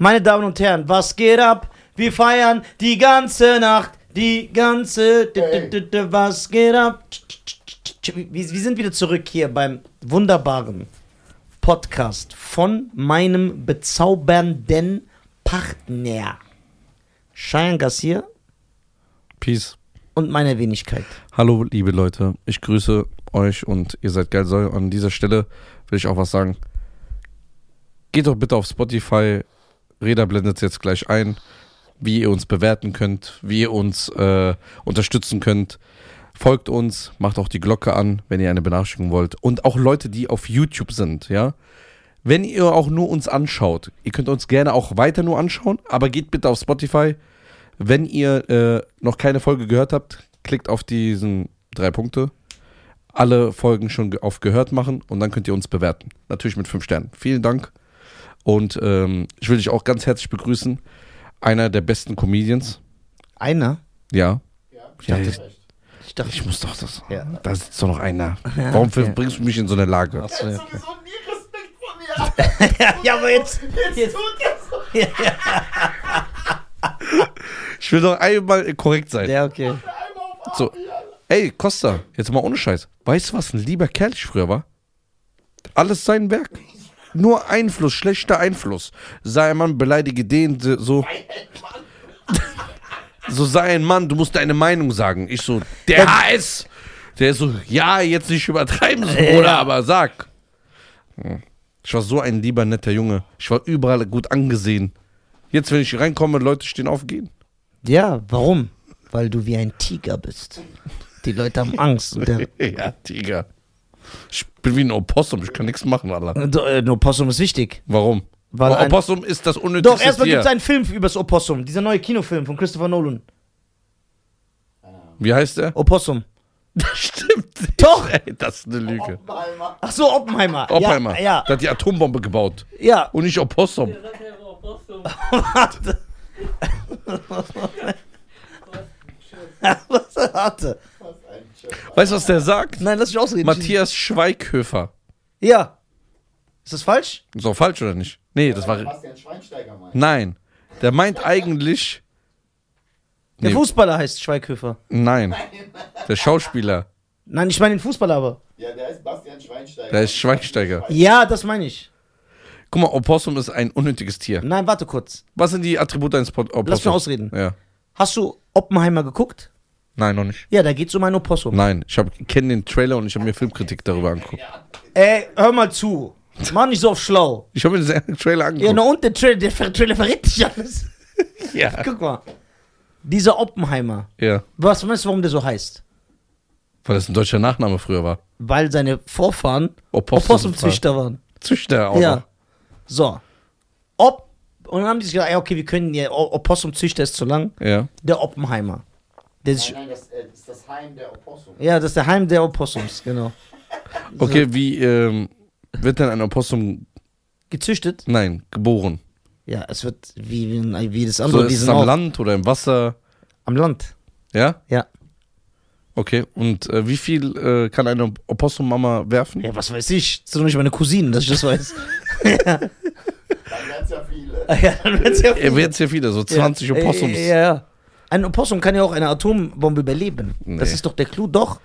Meine Damen und Herren, was geht ab? Wir feiern die ganze Nacht, die ganze. Was geht ab? Wir, sind wieder zurück hier beim wunderbaren Podcast von meinem bezaubernden Partner. Cheyenne Gassier Peace. und meiner Wenigkeit. Hallo, liebe Leute. Ich grüße euch und ihr seid geil. An dieser Stelle will ich auch was sagen. Geht doch bitte auf Spotify. Reda blendet jetzt gleich ein, wie ihr uns bewerten könnt, wie ihr uns äh, unterstützen könnt. Folgt uns, macht auch die Glocke an, wenn ihr eine Benachrichtigung wollt. Und auch Leute, die auf YouTube sind, ja. Wenn ihr auch nur uns anschaut, ihr könnt uns gerne auch weiter nur anschauen, aber geht bitte auf Spotify. Wenn ihr äh, noch keine Folge gehört habt, klickt auf diesen drei Punkte. Alle Folgen schon auf gehört machen und dann könnt ihr uns bewerten. Natürlich mit fünf Sternen. Vielen Dank. Und ähm, ich will dich auch ganz herzlich begrüßen. Einer der besten Comedians. Einer? Ja. Ja, ich- recht. Ich dachte, Ich muss doch das. Ja. Da sitzt doch noch einer. Ja, Warum okay. bringst du mich in so eine Lage? Achso, Er ja, okay. sowieso nie Respekt vor mir. ja, ja, aber jetzt. Jetzt, jetzt tut er so. ja, Ich will doch einmal korrekt sein. ja, okay. So. Ey, Costa, jetzt mal ohne Scheiß. Weißt du, was ein lieber Kerl ich früher war? Alles sein Werk. Nur Einfluss, schlechter Einfluss. Sei ein Mann, beleidige den, so. So sei ein Mann, du musst deine Meinung sagen. Ich so, der HS. Der ist so, ja, jetzt nicht übertreiben, so, Ja. Bruder, aber sag. Ich war so ein lieber, netter Junge. Ich war überall gut angesehen. Jetzt, wenn ich reinkomme, Leute stehen auf, gehen. Ja, warum? Weil du wie ein Tiger bist. Die Leute haben Angst. Der, Ja, Tiger. Ich bin wie ein Opossum, ich kann nichts machen, Alter. äh, ein Opossum ist wichtig. Warum? Weil ein- Opossum ist das unnötigste Doch, erstmal Tier. gibt es einen Film über das Opossum. Dieser neue Kinofilm von Christopher Nolan. Wie heißt der? Opossum. Das stimmt. nicht. Doch. Ey, das ist eine Lüge. Oppenheimer. Ach so, Oppenheimer. Oppenheimer. Ja, ja. Der hat die Atombombe gebaut. ja. Und nicht Opossum. Warte. Was? Warte. Was Chef. Weißt du, was der sagt? Nein, lass mich ausreden. Matthias Schweighöfer. Ja. Ist das falsch? Ist auch falsch oder nicht? Nee, das war. Bastian Schweinsteiger meint. Nein. Der meint eigentlich. Der Nee, Fußballer heißt Schweighöfer. nein. Der Schauspieler. Nein, ich meine den Fußballer aber. Ja, der heißt Bastian Schweinsteiger. Der ist Schweinsteiger. Ja, das meine ich. Guck mal, Opossum ist ein unnötiges Tier. Nein, warte kurz. Was sind die Attribute eines Po- Opossums? Lass mich ausreden. Ja. Hast du Oppenheimer geguckt? Nein, noch nicht. Ja, da geht's um ein Opossum. Nein, ich kenne den Trailer und ich habe mir Filmkritik darüber angeguckt. Ey, hör mal zu. Mach nicht so auf schlau. Ich habe mir den Trailer Ja, angeguckt. na und der Trailer, der Trailer verrät dich alles. Ja. Guck mal. Dieser Oppenheimer. ja. Was meinst du, warum der so heißt? Weil das ein deutscher Nachname früher war. Weil seine Vorfahren Opossum- Opossumzüchter waren. Züchter auch. Ja. noch. So. Ob. Und dann haben die sich gedacht, ja, okay, wir können ja, Opossumzüchter ist zu lang. Ja. Der Oppenheimer. Nein, nein, das äh, ist das Heim der Opossum. ja, das ist der Heim der Opossums, genau. Okay, wie ähm, wird denn ein Opossum, Gezüchtet? nein, geboren? Ja, es wird wie, wie, wie das So andere. ist die es sind am auch Land oder im Wasser? am Land. Ja? Ja. Okay, und äh, wie viel äh, kann eine Opossum-Mama werfen? Ja, was weiß ich. Das ist doch nicht meine Cousine, dass ich das weiß. Dann werden es ja viele. ja, dann wird's ja Er wird sehr viele, so 20 ja, Opossums. Ja, ja. Ein Opossum kann ja auch eine Atombombe überleben. Das Nee. ist doch der Clou. Doch.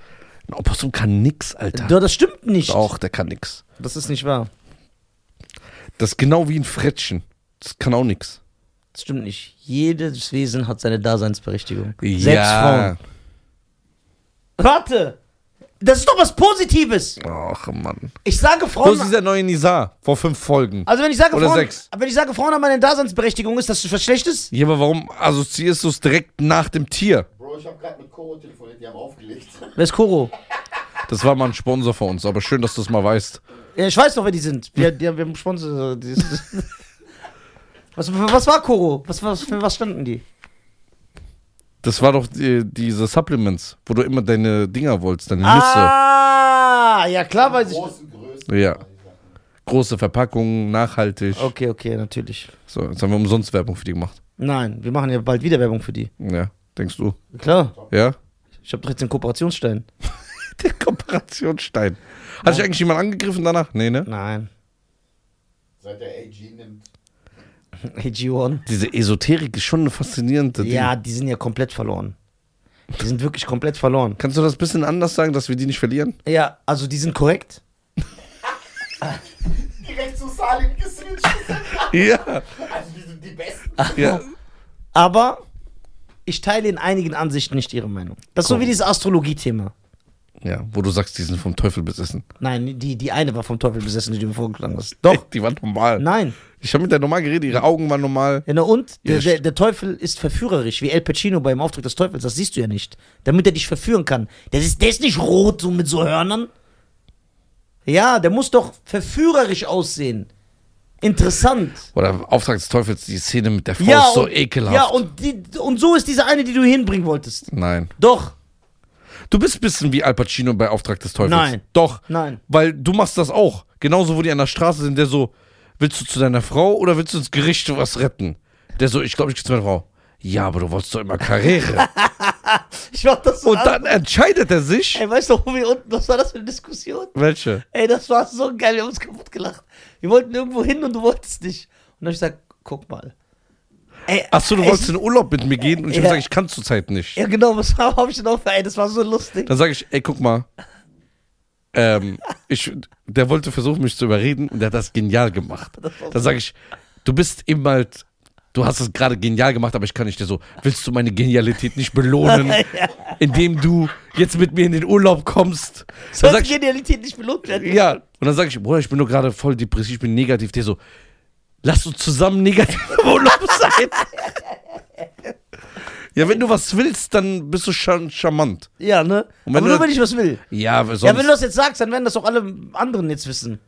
Ein Opossum kann nix, Alter. Doch, das stimmt nicht. Doch, der kann nix. Das ist nicht wahr. Das ist genau wie ein Frettchen. Das kann auch nix. Das stimmt nicht. Jedes Wesen hat seine Daseinsberechtigung. Selbst Frauen. Warte! Das ist doch was Positives. Ach, Mann. Ich sage Frauen. ist dieser neue Nizar? Vor fünf Folgen. Also wenn ich sage Oder Frauen, sechs. wenn ich sage Frauen haben eine Daseinsberechtigung, ist das was Schlechtes? Ja, aber warum assoziierst du es direkt nach dem Tier? Bro, ich habe gerade mit Koro telefoniert, die haben aufgelegt. Wer ist Koro? Das war mal ein Sponsor von uns, aber schön, dass du es mal weißt. Ja, ich weiß doch, wer die sind. Wir, die, wir haben Sponsor. Was, was war Koro? Was, was, für was standen die? Das war doch die, diese Supplements, wo du immer deine Dinger wolltest, deine Nüsse. Ah, ja klar weiß ich. Großen Größen. Ja. Große Verpackungen, nachhaltig. Okay, okay, natürlich. So, jetzt haben wir umsonst Werbung für die gemacht. Nein, wir machen ja bald wieder Werbung für die. Ja, denkst du? Klar. Ja? Ich habe doch jetzt den Kooperationsstein. Der Kooperationsstein. Hat sich eigentlich jemand angegriffen danach? Nee, ne? Nein. Seit der AG nimmt. AG1. Diese Esoterik ist schon eine faszinierende Ding. Ja, die sind ja komplett verloren. Die sind wirklich komplett verloren. Kannst du das ein bisschen anders sagen, dass wir die nicht verlieren? Ja, also die sind korrekt. Direkt zu Salim geswitcht. Ja. Also die sind die Besten. ja. Aber ich teile in einigen Ansichten nicht ihre Meinung. Das ist so Komm. wie dieses Astrologie-Thema. Ja, wo du sagst, die sind vom Teufel besessen. Nein, die, die eine war vom Teufel besessen, die du mir vorgeschlagen hast. Doch. Die waren normal. Nein. Ich habe mit der normal geredet, ihre Augen waren normal. Ja, na und? Der, der, der Teufel ist verführerisch, wie El Pacino beim Auftritt des Teufels. Das siehst du ja nicht. Damit er dich verführen kann. Der ist, der ist nicht rot, so mit so Hörnern. Ja, der muss doch verführerisch aussehen. Interessant. Oder Auftrag des Teufels, die Szene mit der Faust, ja, so und, ekelhaft. Ja, und, die, und so ist diese eine, die du hinbringen wolltest. Nein. Doch. Du bist ein bisschen wie Al Pacino bei Auftrag des Teufels. Nein. Doch. Nein. Weil du machst das auch. Genauso, wo die an der Straße sind, der so, willst du zu deiner Frau oder willst du ins Gericht was retten? Der so, ich glaube, ich gehe zu meiner Frau. Ja, aber du wolltest doch immer Karriere. Ich mach das so Und an. dann entscheidet er sich. Ey, weißt du, wo wir unten, was war das für eine Diskussion? Welche? Ey, das war so geil, wir haben uns kaputt gelacht. Wir wollten irgendwo hin und du wolltest nicht. Und dann hab ich gesagt, guck mal. Ey, Achso, du wolltest in Urlaub mit mir gehen und ich Ja. habe gesagt, ich kann zurzeit nicht. Ja, genau, was habe ich denn auch für, ey, das war so lustig. Dann sage ich, ey, guck mal. Ähm, ich, der wollte versuchen, mich zu überreden und der hat das genial gemacht. Dann sage ich, du bist eben halt, du hast es gerade genial gemacht, aber ich kann nicht dir so, willst du meine Genialität nicht belohnen, indem du jetzt mit mir in den Urlaub kommst? Ich, Genialität nicht belohnt werden. ja, und dann sage ich, Bruder, ich bin nur gerade voll depressiv, ich bin negativ. Der so, lass uns zusammen negativ im Urlaub sein. ja, wenn du was willst, dann bist du schon charmant. Ja, ne? Und wenn Aber du- nur wenn ich was will. Ja, sonst. Ja, wenn du das jetzt sagst, dann werden das auch alle anderen jetzt wissen.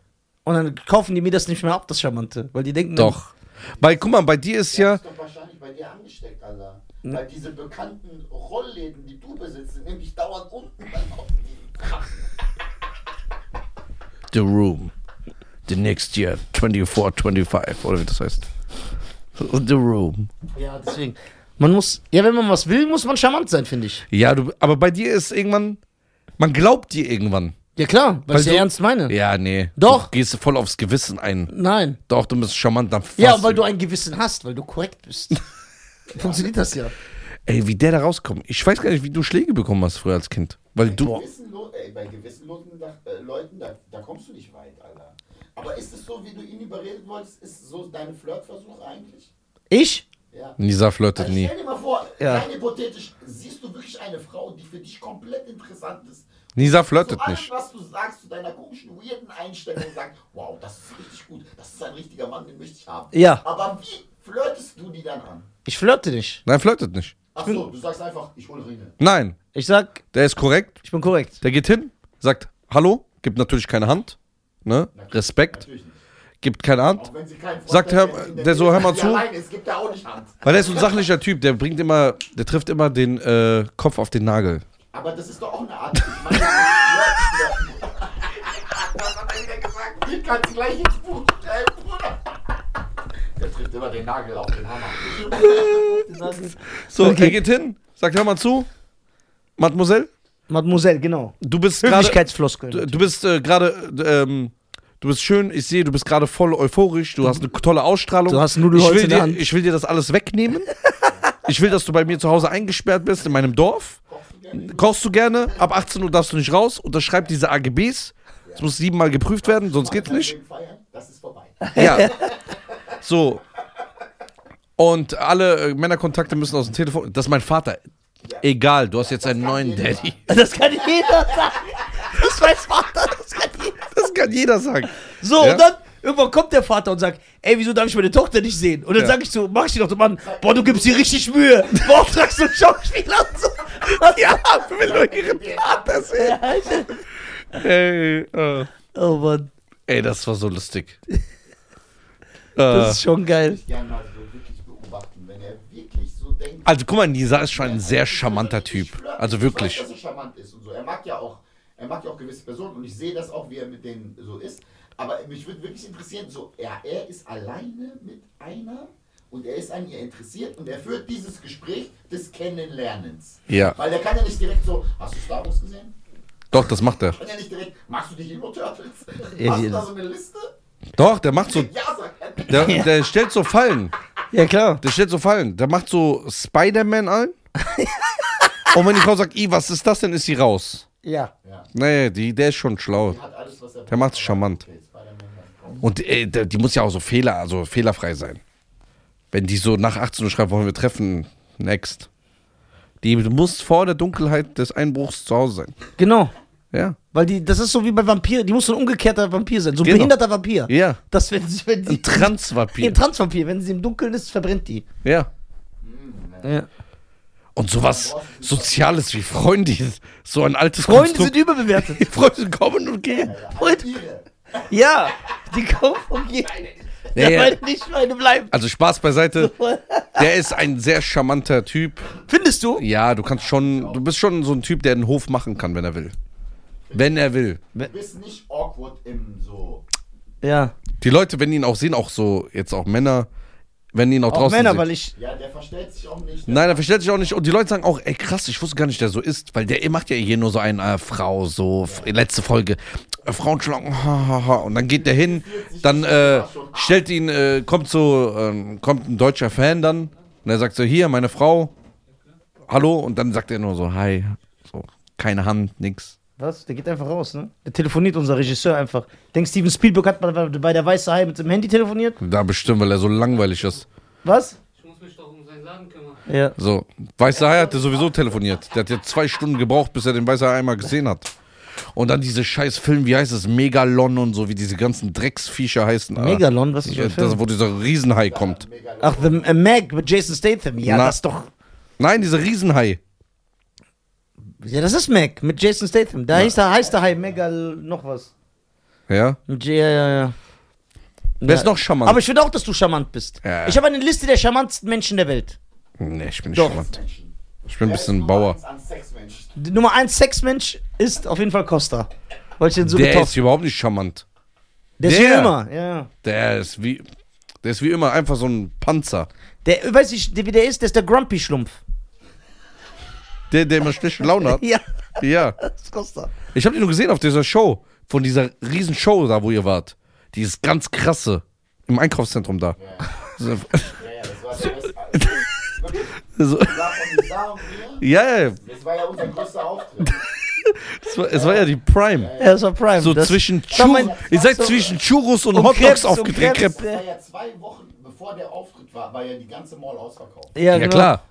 Und dann kaufen die mir das nicht mehr ab, das Charmante. Weil die denken, Doch. Weil, guck mal, bei dir ist ja. Das ist doch wahrscheinlich bei dir angesteckt, Alter. Weil diese bekannten Rollläden, die du besitzt, sind nämlich dauernd unten beim Aufnehmen. The Room. The next year, 24, 25, oder wie das heißt. The Room. Ja, deswegen. Man muss, ja, wenn man was will, muss man charmant sein, finde ich. Ja, du, aber bei dir ist irgendwann. Man glaubt dir irgendwann. Ja, klar, weil, Weil ich ja du- ernst meine. Ja, nee. Doch. Du gehst voll aufs Gewissen ein. Nein. Doch, du bist charmant. Dann Ja, weil du ein Gewissen hast, weil du korrekt bist. Funktioniert das ja. Ey, wie der da rauskommt. Ich weiß gar nicht, wie du Schläge bekommen hast früher als Kind. Weil du. Gewissenlo ey, bei gewissenlosen äh, Leuten, da, da kommst du nicht weit, Alter. Aber ist es so, wie du ihn überreden wolltest, ist so deine Flirtversuche eigentlich? Ich? Ja. Nisa flirtet Also nie. stell dir mal vor, Ja. rein hypothetisch, siehst du wirklich eine Frau, die für dich komplett interessant ist. Nisa flirtet allem, nicht. was du sagst, zu deiner komischen, weirden Einstellung, sagst, wow, das ist richtig gut, das ist ein richtiger Mann, den möchte ich haben. Ja. Aber wie flirtest du die dann an? Ich flirte nicht. Nein, flirtet nicht. Achso, du sagst einfach, ich hole Ringe. Nein, Ich sag, der ist korrekt. ich bin korrekt. Der geht hin, sagt Hallo, gibt natürlich keine Hand. Ne? Respekt, gibt keine Hand. Auch wenn sie keinen Freund Sagt, hör- der der so, hör mal zu. Ist, gibt auch nicht Hand. Weil er ist so ein sachlicher Typ, der bringt immer, der trifft immer den äh, Kopf auf den Nagel. Aber das ist doch auch eine Art. Ich meine, das hat er wieder gesagt? Kannst du gleich ins Buch schreiben, Bruder. Der trifft immer den Nagel auf den Hammer. So, Okay. er geht hin, sagt, hör mal zu, Mademoiselle, Mademoiselle, genau. du bist gerade, du, du bist äh, gerade, ähm, du bist schön, ich sehe, du bist gerade voll euphorisch, du hast eine tolle Ausstrahlung. Du hast Nudelholz ich will in der dir, Hand. Ich will dir das alles wegnehmen. ich will, dass du bei mir zu Hause eingesperrt bist, in meinem Dorf. Kochst du gerne, ab 18 Uhr darfst du nicht raus, unterschreib diese AGBs. Es muss siebenmal geprüft werden, sonst geht's nicht. Das ist vorbei. Ja. So. Und alle äh, Männerkontakte müssen aus dem Telefon. Das ist mein Vater. Egal, du hast jetzt einen neuen Daddy. Das kann jeder sagen. Das weiß Vater, das kann jeder. Kann jeder sagen. So, Ja? und dann irgendwann kommt der Vater und sagt, ey, wieso darf ich meine Tochter nicht sehen? Und dann Ja. sag ich so, mach ich dir doch, Mann, boah, du gibst dir richtig Mühe. Beauftragst du einen Schauspieler und so. Ja, will nur ihren Vater sehen. Ey, äh, Oh Mann, ey, das war so lustig. das ist schon geil. Gerne mal so wirklich beobachten, wenn er wirklich so denkt. also guck mal, Nisa ist schon ein sehr charmanter Typ. Also wirklich. Er mag ja auch, er mag ja auch gewisse Personen und ich sehe das auch, wie er mit denen so ist. Aber mich würde wirklich interessieren, so, er, er ist alleine mit einer und er ist an ihr interessiert und er führt dieses Gespräch des Kennenlernens. Ja. Weil der kann ja nicht direkt so, hast du Star Wars gesehen? Doch, das macht er. Kann ja nicht direkt, machst du die Hero Turtles? Ja, Hast du da so eine Liste? Doch, der macht so. Ja, sagt er. Der, der stellt so Fallen. Ja, klar. Der stellt so Fallen. Der macht so Spider-Man ein. Und wenn die Frau sagt, I, was ist das denn, ist sie raus. Ja. Nee, die, der ist schon schlau. Die alles, er Der charmant. Okay, Spider-Man hat- Und äh, die muss ja auch so Fehler, also fehlerfrei sein. Wenn die so nach 18 Uhr schreibt, wollen wir treffen, next. Die muss vor der Dunkelheit des Einbruchs zu Hause sein. Genau. Ja. Weil die, das ist so wie bei Vampiren, die muss so ein umgekehrter Vampir sein. So ein Genau. behinderter Vampir. Ja. Das, wenn sie, wenn sie, Ein Transvampir. ein Transvampir, wenn sie im Dunkeln ist, verbrennt die. Ja. Ja. Und sowas Soziales wie Freunde, so ein altes Freunde sind Konstrukt. überbewertet. Die Freunde kommen und gehen. Freunde, ja, die kommen und gehen. Ja, ja. Meine nicht, meine bleiben. Also Spaß beiseite. Der ist ein sehr charmanter Typ. Findest du? Ja, du kannst schon, du bist schon so ein Typ, der den Hof machen kann, wenn er will. Wenn er will. Du bist nicht awkward im so. Ja. Die Leute, wenn die ihn auch sehen, auch so, jetzt auch Männer, wenn die ihn auch, draußen Männer, sehen. weil ich. Ja, der verstellt sich auch nicht. Nein, er verstellt sich auch nicht. Und die Leute sagen auch, ey krass, ich wusste gar nicht, der so ist. Weil der macht ja hier nur so eine äh, Frau, so, f- letzte Folge. Äh, Frauen schlagen, ha, ha, ha. Und dann geht der hin, dann äh, stellt ihn, äh, kommt so, ähm, kommt ein deutscher Fan dann. Und er sagt so, hier, meine Frau, hallo. Und dann sagt er nur so, hi. So, keine Hand, nix. Was? Der geht einfach raus, ne? Der telefoniert unser Regisseur einfach. Denkst Steven Spielberg hat bei, bei der Weiße Hai mit dem Handy telefoniert? Da bestimmt, weil er so langweilig ist. Was? Ich muss mich doch um seinen Laden kümmern. Ja. So, Weißer Hai hat der sowieso telefoniert. Der hat ja zwei Stunden gebraucht, bis er den Weißer Hai einmal gesehen hat. Und dann diese scheiß Film, wie heißt es? Megalon und so, wie diese ganzen Drecksviecher heißen. Ah, Megalon, was ist das wo dieser Riesenhai kommt. Ach, The äh, Meg mit Jason Statham. Ja, Na. das ist doch. Nein, dieser Riesenhai. Ja, das ist Meg mit Jason Statham. Da heißt der, heißt der Hai Megal noch was. Ja. Mit J- Ja, ja, ja. Wer ist Ja. noch charmant? Aber ich finde auch, dass du charmant bist. Ja. Ich habe eine Liste der charmantesten Menschen der Welt. nee, ich bin nicht Doch. charmant. Ich bin ein bisschen Nummer Bauer. eins. Die Nummer 1 Sexmensch ist auf jeden Fall Costa. Weil ich den so Der ist überhaupt nicht charmant. Der ist wie der. immer. Ja. Der ist wie. Der ist wie immer einfach so ein Panzer. Der, weiß ich, wie der ist, der ist der Grumpy-Schlumpf. Der, der immer schlechte Laune hat. Ja, Ja. das ist Costa. Ich habe ihn nur gesehen auf dieser Show. Von dieser riesen Show da, wo ihr wart. Die ist ganz krasse. Im Einkaufszentrum da. Ja, ja, das war der beste. So, ja, ja, Das war ja unser größter Auftritt. es war, es war ja die Prime. Ja, das war Prime. So das, zwischen Churros. Ihr seid zwischen Churros und und Hotdogs aufgedreht. Das war ja zwei Wochen bevor der Auftritt war, war ja die ganze Mall ausverkauft. Ja, Ja, genau. klar.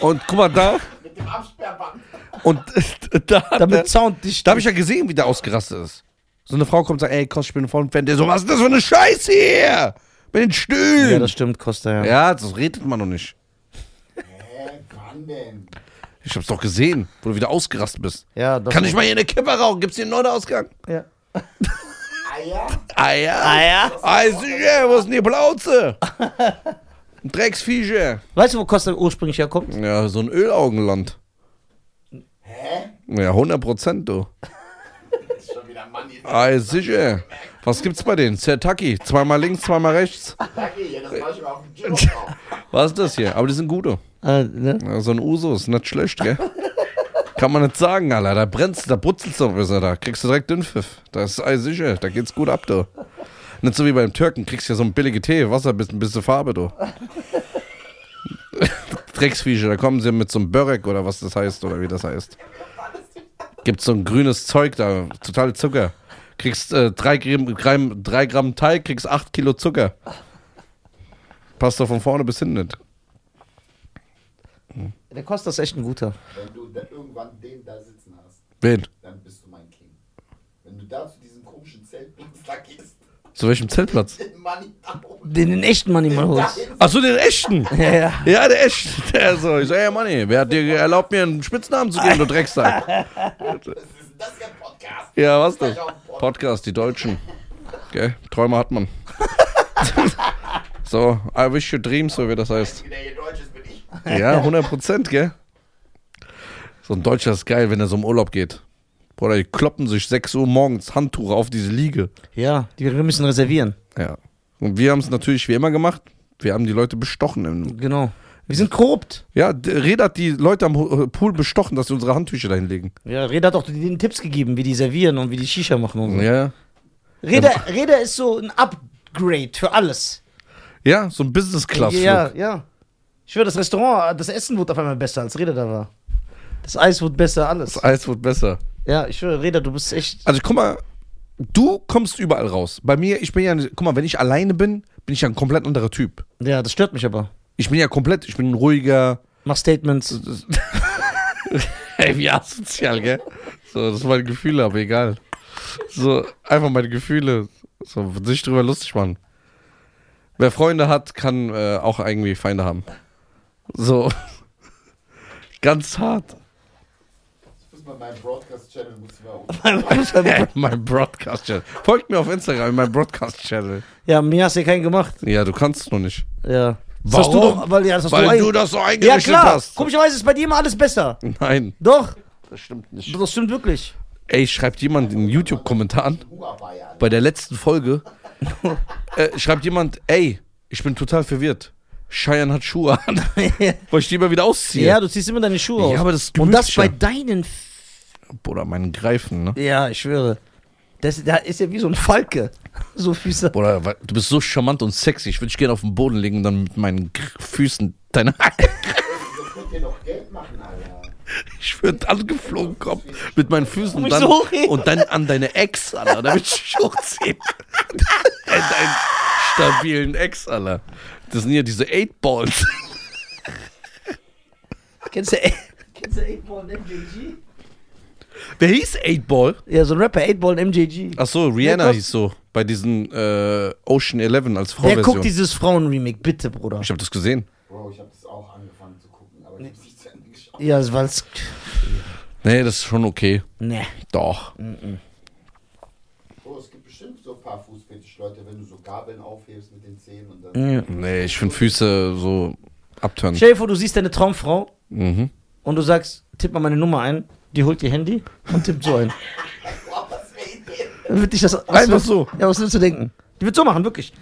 Und guck mal da. Mit dem Absperrband. Und da, Damit Sound dicht. da habe ich ja gesehen, wie der ausgerastet ist. So eine Frau kommt und sagt, ey, Kost, ich bin ein Fan. Der so, was ist das für eine Scheiße hier? Mit den Stühlen. Ja, das stimmt, Costa, ja. Ja, das redet man noch nicht. Hä, wann denn? Ich hab's doch gesehen, wo du wieder ausgerastet bist. Ja, das Kann ich mal hier eine Kippe rauchen? Gibt's hier einen neuen Ausgang? Ja. Eier? Ja. Ah ja? Ah, sicher, wo ist denn die Plauze? Ein Drecksviecher. Weißt du, wo Costa ursprünglich herkommt? Ja, so ein Ölaugenland. Hä? Ja, 100 Prozent, du. Das ist schon wieder ein Mann hier. Ah, sicher. Was gibt's bei denen? Zertaki. Zweimal links, zweimal rechts. Danke, ja, das war ich mal auf dem Gym drauf. Was ist das hier? Aber die sind gute. Äh, ne? Ja, so ein Uso ist nicht schlecht, gell? Kann man nicht sagen, Alter. Da brennst, da brutzelst du besser. Da kriegst du direkt Dünnpfiff. Das ist alles sicher. Da geht's gut ab, du. Nicht so wie beim Türken. Kriegst ja so ein billige Tee, Wasser, bisschen, bisschen Farbe, du. Drecksviecher, da kommen sie mit so einem Börek oder was das heißt oder wie das heißt. Gibt so ein grünes Zeug da, total Zucker. Kriegst äh, drei, Gramm, drei Gramm Teig, kriegst acht Kilo Zucker. Passt doch von vorne bis hinten nicht. Der Costa ist echt ein guter. Wenn du da irgendwann den da sitzen hast, Wen? dann bist du mein King. Wenn du da zu diesem komischen Zeltplatz da gehst, Zu welchem Zeltplatz? den Money. Den, echten Money dahin- Achso, den echten. Ja, ja. Ja, der echte. Der so, ich so, ey Manni, wer hat dir erlaubt, mir einen Spitznamen zu geben, du Drecksack? Ist denn das für ein Podcast? Ja, was denn? Podcast, die Deutschen. Gell? Träume hat man. so, I wish your dreams, so wie das heißt. Ist. Ja, 100 Prozent, gell? So ein Deutscher ist geil, wenn er so im Urlaub geht. Bruder, die kloppen sich 6 Uhr morgens Handtuch auf diese Liege. Ja, die wir müssen reservieren. Ja. Und wir haben es natürlich wie immer gemacht. Wir haben die Leute bestochen. Im, Genau. Wir sind korrupt. ja, Red hat die Leute am Hu- Pool bestochen, dass sie unsere Handtücher dahin legen. Ja, Reda hat auch denen Tipps gegeben, wie die servieren und wie die Shisha machen und so. Ja. Reda, Reda ist so ein Grade für alles. Ja, so ein Business-Class-Flug. Ja, ja. Ich schwöre, das Restaurant, das Essen wurde auf einmal besser, als Reda da war. Das Eis wurde besser, alles. Das Eis wird besser. Ja, ich schwöre, Reda, du bist echt. Also guck mal, du kommst überall raus. Bei mir, ich bin ja, guck mal, wenn ich alleine bin, bin ich ja ein komplett anderer Typ. Ja, das stört mich aber. Ich bin ja komplett, ich bin ein ruhiger, Mach Statements. ey, wie asozial, gell? So, das sind meine Gefühle, aber egal. So, einfach meine Gefühle, so, sich drüber lustig machen. Wer Freunde hat, kann äh, auch irgendwie Feinde haben. So, ganz hart. Mal meinen Broadcast-Channel muss ich mal mein Broadcast-Channel. Folgt mir auf Instagram, in meinem Broadcast-Channel. ja, mir hast du ja keinen gemacht. Ja, du kannst noch nicht. Ja. Das Warum? hast du doch, weil, ja, das hast Weil du, du das so Ja, eingerichtet klar. hast. Komischerweise ist bei dir immer alles besser. Nein, Doch, das stimmt nicht. das stimmt wirklich. Ey, schreibt jemand in YouTube-Kommentar an, Huawei an. bei der letzten Folge, äh, schreibt jemand, ey, ich bin total verwirrt. Cheyenne hat Schuhe an, weil ich die immer wieder ausziehe. ja, du ziehst immer deine Schuhe aus. Ja, aber das ist Und das bei gemütlicher. deinen. Bruder, meinen Greifen, ne? ja, ich schwöre. Das, der ist ja wie so ein Falke. So Füße. Bruder, du bist so charmant und sexy. Ich würde dich gerne auf den Boden legen und dann mit meinen Füßen deine So könnt ihr noch Geld machen, Alter. Ich würde angeflogen kommen mit meinen Füßen und dann, so und dann an deine Ex, Alter, damit ich dich hochziehen. Deinen stabilen Ex, Alter. Das sind ja diese Eight Balls. Kennst du, kennst du 8-Ball und MJG? Wer hieß Eight Ball? Ja, so ein Rapper, 8-Ball und MJG. Ach so, Rihanna hieß so. Bei diesen äh, Ocean Eleven als Wer guckt dieses Frauen-Remake? Bitte, Bruder. Ich habe das gesehen. Bro, ich habe das auch angefangen zu gucken, aber ich habe nicht zu Ende geschaut. Ja, das war's. Nee, das ist schon okay. Nee. Doch. Bro, es gibt bestimmt so ein paar Fußfetisch-Leute, wenn du so Gabeln aufhebst mit den Zähnen und dann. Nee, ich finde Füße so. Stell dir vor, du siehst deine Traumfrau Mhm. Und du sagst, tipp mal meine Nummer ein. Die holt ihr Handy und tippt so ein. Dann wird dich das. Einfach wird- so. Ja, was willst du denken? Die wird so machen, wirklich.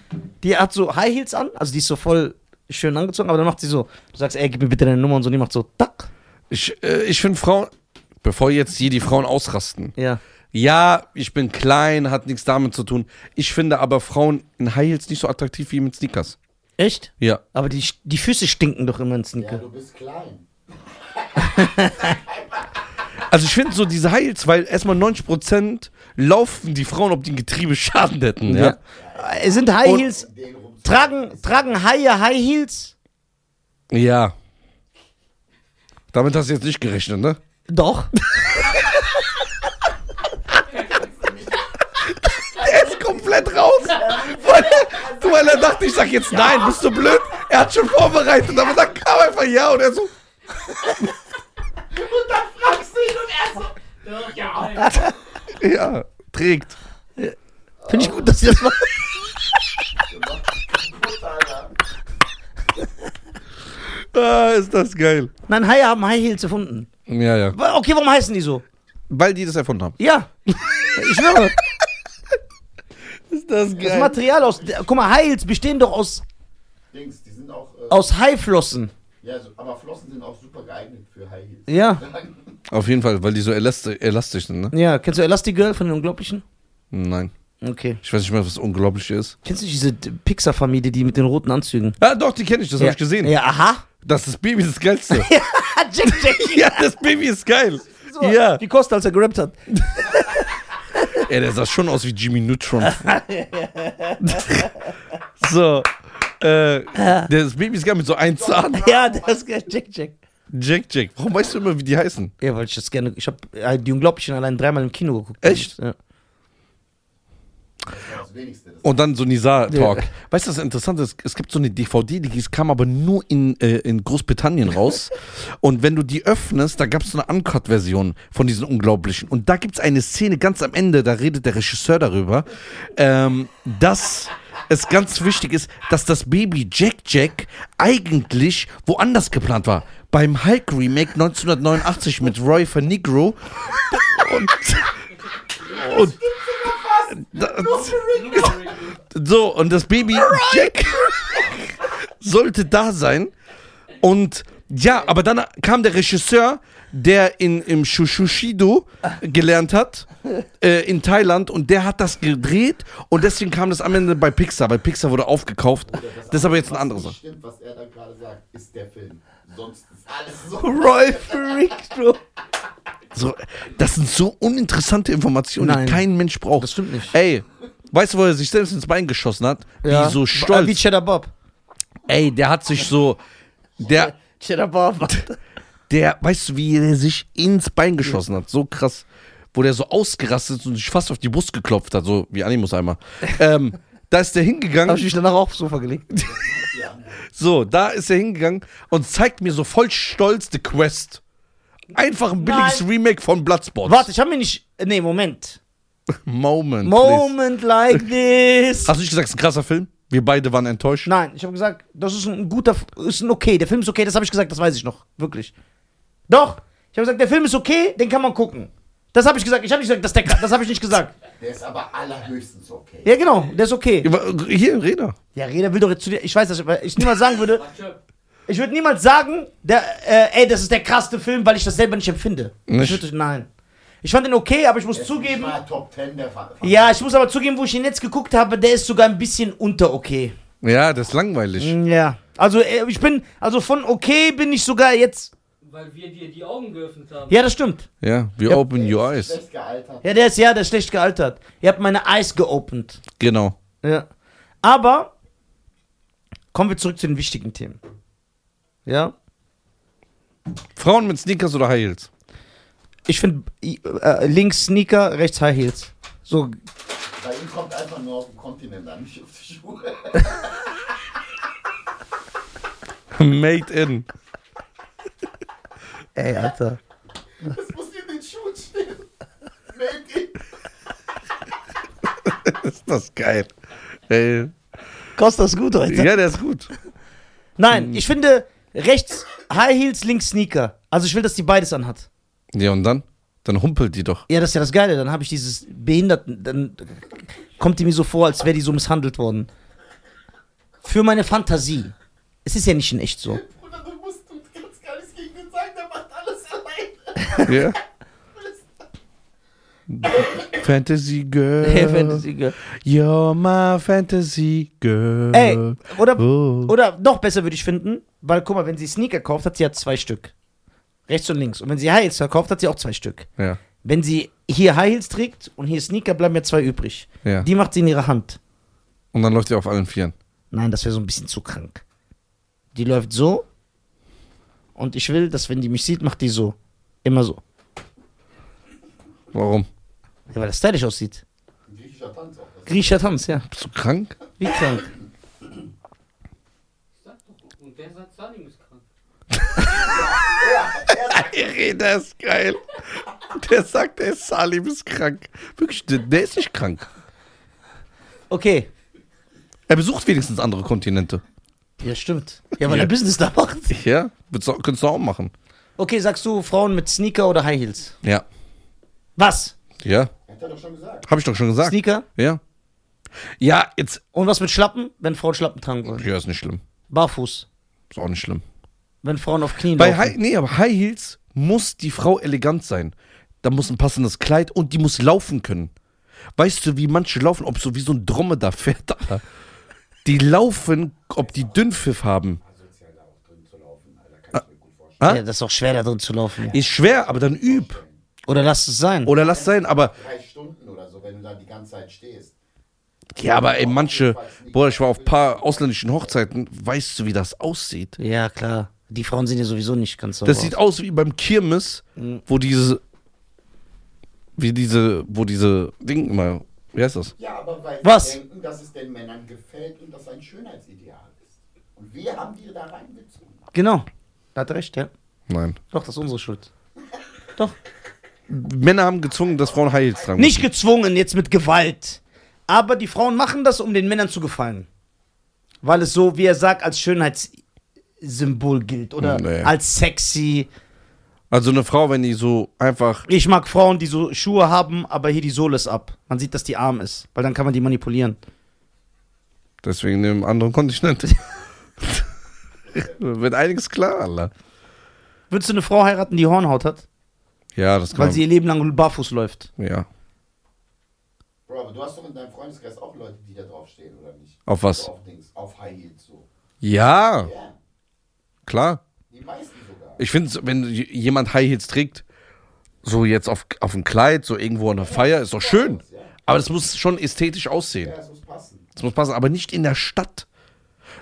Die hat so High Heels an, also die ist so voll schön angezogen, aber dann macht sie so. Du sagst, ey, gib mir bitte deine Nummer und so, und die macht so, tack. Ich, äh, ich finde Frauen, bevor jetzt hier die Frauen ausrasten. Ja. Ja, ich bin klein, hat nichts damit zu tun. Ich finde aber Frauen in High Heels nicht so attraktiv wie mit Sneakers. Echt? Ja. Aber die, die Füße stinken doch immer in Ja, Sneaker. du bist klein. Also ich finde so diese High Heels, weil erstmal 90% laufen die Frauen, ob die ein Getriebe Schaden hätten. Ja. Äh, Sind High Und- Heels. Tragen, tragen Haie High Heels? Ja. Damit hast du jetzt nicht gerechnet, ne? Doch. Er ist komplett raus. Weil er, weil er dachte, ich sag jetzt nein, bist du blöd? Er hat schon vorbereitet, aber dann kam einfach ja und er so. Fragst du ihn und er so. Ja. Ja, trägt. Finde ich gut, dass sie das machen. Ah, ist das geil. Nein, Haie haben High Heels erfunden. Ja, ja. Okay, warum heißen die so? Weil die das erfunden haben. Ja. Ich schwöre. Ist das Das Material aus. Guck mal, High Heels bestehen doch aus, Dings, die sind auch. Äh, aus Haiflossen. Ja, so, aber Flossen sind auch super geeignet für High Heels. Ja. Auf jeden Fall, weil die so elastisch, elastisch sind, ne? Ja, kennst du Elastigirl von den Unglaublichen? Nein. Okay. Ich weiß nicht mehr, was unglaublich ist. Kennst du diese Pixar-Familie, die mit den roten Anzügen? Ah, doch, die kenne ich, das ja. habe ich gesehen. Ja, aha. Das ist Baby das Geilste. Jack, Jack. ja, das Baby ist geil. So, Ja. Wie Costa, als er gerappt hat. Ey, der sah schon aus wie Jimmy Neutron. so. Äh, das Baby ist geil mit so einem Zahn. Ja, das ist geil. Jack, Jack. Jack Jack. Warum weißt du immer, wie die heißen? Ja, weil ich das gerne. Ich habe äh, die Unglaublichen allein dreimal im Kino geguckt. Echt? Ja. Das Wenigste. Das Und dann so Nisa-Talk. Ja. Weißt du, was interessant ist? Es gibt so eine DVD, die kam aber nur in, äh, in Großbritannien raus. Und wenn du die öffnest, da gab es so eine Uncut-Version von diesen Unglaublichen. Und da gibt es eine Szene ganz am Ende, da redet der Regisseur darüber, ähm, dass es ganz wichtig ist, dass das Baby Jack Jack eigentlich woanders geplant war. Beim Hulk Remake 1989 mit Roy Negro. Und, und so, und das Baby Jack sollte da sein. Und Ja, aber dann kam der Regisseur, der in, im Shushishido gelernt hat, äh, in Thailand, und der hat das gedreht und deswegen kam das am Ende bei Pixar, weil Pixar wurde aufgekauft. Das ist aber jetzt eine was andere nicht Sache. Stimmt, was er da gerade sagt, ist der Film. Sonst ist alles so. Roy Freak, Bro. So, das sind so uninteressante Informationen, Nein. die kein Mensch braucht. Das stimmt nicht. Ey, weißt du, wo er sich selbst ins Bein geschossen hat? Ja. Wie so Wie stolz. Cheddar Bob. Ey, der hat sich so. Der, Cheddar Bob. der, weißt du, wie er sich ins Bein geschossen hat? So krass. Wo der so ausgerastet ist und sich fast auf die Brust geklopft hat, so wie Animus einmal. ähm, da ist der hingegangen. Hab ich mich danach auch aufs Sofa gelegt. So, da ist er hingegangen und zeigt mir so voll stolz The Quest. Einfach ein billiges Remake von Bloodsport. Warte, ich habe mir nicht. Nee, Moment. Moment. please. Moment like this. Hast du nicht gesagt, es ist ein krasser Film? Wir beide waren enttäuscht. Nein, ich habe gesagt, das ist ein guter, ist ein okay. Der Film ist okay, das habe ich gesagt, das weiß ich noch. Wirklich. Doch. Ich habe gesagt, der Film ist okay, den kann man gucken. Das habe ich gesagt. Ich habe nicht gesagt, dass der, das habe ich nicht gesagt. Der ist aber allerhöchstens okay. Ja, genau, der ist okay. Hier, Reda. Ja, Reda will doch jetzt zu dir. Ich weiß, dass ich, niemals sagen würde, Warte, ich würde niemals sagen, der, äh, ey, das ist der krasseste Film, weil ich das selber nicht empfinde. Nicht? Ich würd, nein. Ich fand den okay, aber ich muss Der ist zugeben. Nicht mal Top 10 der Fa- Ja, ich muss aber zugeben, wo ich ihn jetzt geguckt habe, der ist sogar ein bisschen unter okay. Ja, das ist langweilig. Ja. Also äh, ich bin, also von okay bin ich sogar jetzt. weil wir dir die Augen geöffnet haben. Ja, das stimmt. Ja, wir Ja. open Der your ist eyes. Schlecht gealtert. Ja, der ist ja, der ist schlecht gealtert. Ihr habt meine Eyes geopend. Genau. Ja. Aber kommen wir zurück zu den wichtigen Themen. Ja. Frauen mit Sneakers oder High Heels? Ich finde äh, links Sneaker, rechts High Heels. So, Bei ihm kommt einfach nur auf den Kontinent an, nicht auf die Schuhe. Made in. ey, Alter. Das muss in den Schuhen stehen. Made in. ist das geil. Ey. Kostet das gut heute? Ja, der ist gut. Nein, ich finde rechts High Heels, links Sneaker. Also ich will, dass die beides anhat. Ja, und dann? Dann humpelt die doch. Ja, das ist ja das Geile. Dann habe ich dieses Behinderten. Dann kommt die mir so vor, als wäre die so misshandelt worden. Für meine Fantasie. Es ist ja nicht in echt so. Bruder, du musst, du kannst gar nichts gegen den sagen, der macht alles alleine. Ja. Fantasy Girl. Hey, Fantasy Girl. You're my Fantasy Girl. Ey, oder, Oh. oder noch besser würde ich finden, weil guck mal, wenn sie Sneaker kauft, hat sie ja zwei Stück. Rechts und links. Und wenn sie High Heels verkauft, hat sie auch zwei Stück. Ja, Wenn sie hier High Heels trägt und hier Sneaker, bleiben ja zwei übrig. ja. Die macht sie in ihrer Hand. Und dann läuft die auf allen Vieren. Nein, das wäre so ein bisschen zu krank. Die läuft so. Und ich will, dass wenn die mich sieht, macht die so. Immer so. Warum? Ja, weil das stylisch aussieht. Griechischer Tanz auch. Griechischer Tanz, ja. Bist du krank? Wie krank. Wer sagt, Salim ist krank? Der ist geil. Der sagt, der ist Salim ist krank. Wirklich, der, der ist nicht krank. Okay. Er besucht wenigstens andere Kontinente. Ja, stimmt. Ja, weil Ja. er Business da macht. Ja, würdest du- könntest du auch machen. Okay, sagst du Frauen mit Sneaker oder High Heels? Ja. Was? Ja, hat er doch schon gesagt. hab ich doch schon gesagt. Sneaker? Ja. Ja, jetzt. Und was mit Schlappen, wenn Frauen Schlappen tragen wollen? Ja, ist nicht schlimm. Barfuß. Ist auch nicht schlimm. Wenn Frauen auf Knien Bei laufen. High, nee, aber High Heels muss die Frau elegant sein. Da muss ein passendes Kleid und die muss laufen können. Weißt du, wie manche laufen, ob so wie so ein Dromedar fährt, Alter. Die laufen, ob die Dünnpfiff haben. Asozial da auch drin zu laufen, Alter, kann ich mir gut vorstellen. Ah? Ja, das ist auch schwer, da drin zu laufen. Ist schwer, aber dann üb. Oder lass es sein. Oder lass sein, aber. Drei Stunden oder so, wenn du da die ganze Zeit stehst. Ja, aber ey, manche. Boah, ich war auf ein paar ausländischen Hochzeiten. Weißt du, wie das aussieht? Ja, klar. Die Frauen sind ja sowieso nicht ganz so. Das sieht aus wie beim Kirmes, wo diese. Wie diese. Wo diese Ding immer. Wie heißt das? Ja, aber weil Was? wir denken, dass es den Männern gefällt und das ein Schönheitsideal ist. Und wir haben die da reingezogen. Genau. Da hat er recht, ja. Nein. Doch, das ist unsere Schuld. Doch. Männer haben gezwungen, dass Frauen High Heels tragen. Nicht gezwungen, jetzt mit Gewalt. Aber die Frauen machen das, um den Männern zu gefallen. Weil es so, wie er sagt, als Schönheitssymbol gilt. Oder Nee. als sexy. Also eine Frau, wenn die so einfach. Ich mag Frauen, die so Schuhe haben, aber hier die Sohle ist ab. Man sieht, dass die arm ist. Weil dann kann man die manipulieren. Deswegen einem anderen Kontinent. Wird einiges klar, Alter. Würdest du eine Frau heiraten, die Hornhaut hat? Ja, das kann Weil man. sie ihr Leben lang barfuß läuft. ja. Bro, aber du hast doch in deinem Freundeskreis auch Leute, die da draufstehen, oder nicht? Auf was? So auf Dings, auf High Heels so. Ja, Ja, klar. die meisten sogar. Ich finde, wenn jemand High Heels trägt, so jetzt auf, auf ein Kleid, so irgendwo an der Feier, ist doch schön. Aber das muss schon ästhetisch aussehen. ja, es muss passen. Das muss passen, aber nicht in der Stadt.